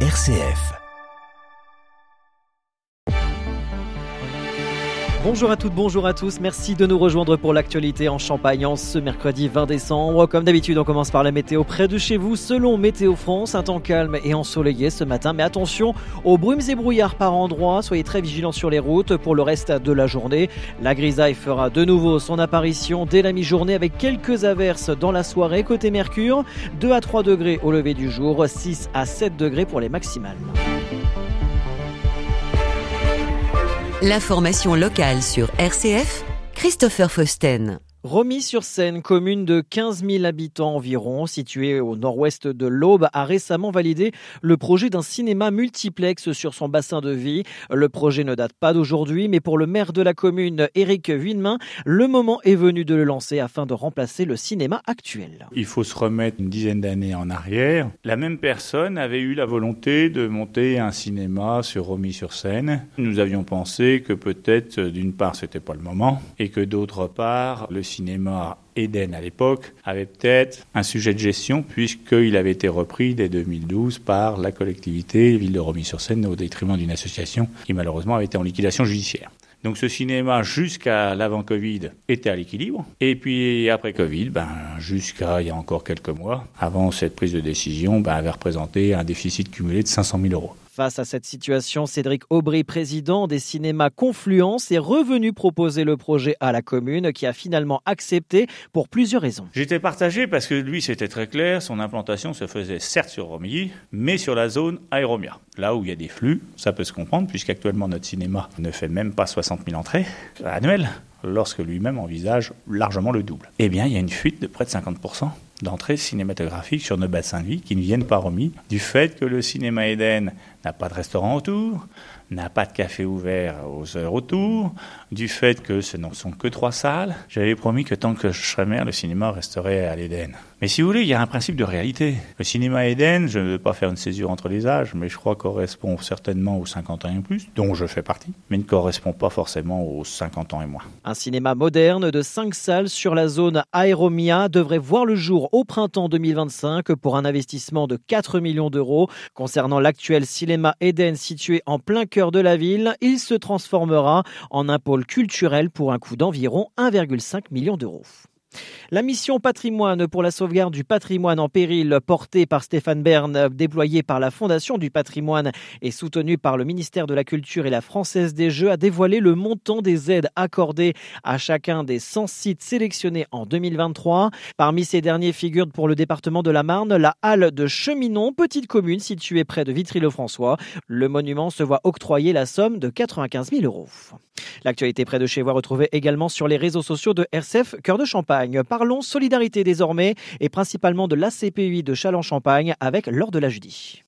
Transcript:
RCF. Bonjour à toutes, bonjour à tous. Merci de nous rejoindre pour l'actualité en Champagne ce mercredi 20 décembre. Comme d'habitude, on commence par la météo près de chez vous. Selon Météo France, un temps calme et ensoleillé ce matin. Mais attention aux brumes et brouillards par endroits. Soyez très vigilants sur les routes pour le reste de la journée. La grisaille fera de nouveau son apparition dès la mi-journée avec quelques averses dans la soirée. Côté Mercure, 2 à 3 degrés au lever du jour, 6 à 7 degrés pour les maximales. L'information locale sur RCF, Christopher Fausten. Romy-sur-Seine, commune de 15 000 habitants environ, située au nord-ouest de l'Aube, a récemment validé le projet d'un cinéma multiplex sur son bassin de vie. Le projet ne date pas d'aujourd'hui, mais pour le maire de la commune, Éric Huinemain, le moment est venu de le lancer afin de remplacer le cinéma actuel. Il faut se remettre une dizaine d'années en arrière. La même personne avait eu la volonté de monter un cinéma sur Romy-sur-Seine. Nous avions pensé que peut-être, d'une part, c'était pas le moment, et que d'autre part, le cinéma cinéma Eden à l'époque avait peut-être un sujet de gestion puisqu'il avait été repris dès 2012 par la collectivité Ville de Romilly-sur-Seine au détriment d'une association qui malheureusement avait été en liquidation judiciaire. Donc ce cinéma, jusqu'à l'avant-Covid, était à l'équilibre. Et puis après Covid, ben, jusqu'à il y a encore quelques mois, avant cette prise de décision, ben, avait représenté un déficit cumulé de 500 000 euros. Face à cette situation, Cédric Aubry, président des cinémas Confluence, est revenu proposer le projet à la commune qui a finalement accepté pour plusieurs raisons. J'étais partagé parce que lui, c'était très clair, son implantation se faisait certes sur Romilly, mais sur la zone Aéromia. Là où il y a des flux, ça peut se comprendre puisqu'actuellement notre cinéma ne fait même pas 60 000 entrées annuelles lorsque lui-même envisage largement le double. Eh bien, il y a une fuite de près de 50% d'entrées cinématographiques sur nos bassins de vie qui ne viennent pas remis du fait que le cinéma Eden n'a pas de restaurant autour, n'a pas de café ouvert aux heures autour, du fait que ce ne sont que trois salles. J'avais promis que tant que je serais maire, le cinéma resterait à l'Éden. Mais si vous voulez, il y a un principe de réalité. Le cinéma Eden, je ne veux pas faire une césure entre les âges, mais je crois correspond certainement aux 50 ans et plus, dont je fais partie, mais ne correspond pas forcément aux 50 ans et moins. Un cinéma moderne de 5 salles sur la zone Aéromia devrait voir le jour au printemps 2025 pour un investissement de 4 millions d'euros. Concernant l'actuel cinéma Eden situé en plein cœur de la ville, il se transformera en un pôle culturel pour un coût d'environ 1,5 million d'euros. La mission patrimoine pour la sauvegarde du patrimoine en péril portée par Stéphane Bern, déployée par la Fondation du patrimoine et soutenue par le ministère de la Culture et la Française des Jeux, a dévoilé le montant des aides accordées à chacun des 100 sites sélectionnés en 2023. Parmi ces derniers figurent pour le département de la Marne la halle de Cheminon, petite commune située près de Vitry-le-François. Le monument se voit octroyer la somme de 95 000 euros. L'actualité près de chez vous retrouvée également sur les réseaux sociaux de RCF Cœur de Champagne. Parlons solidarité désormais et principalement de l'ACPUI de Châlons-Champagne avec Laure de la Judie.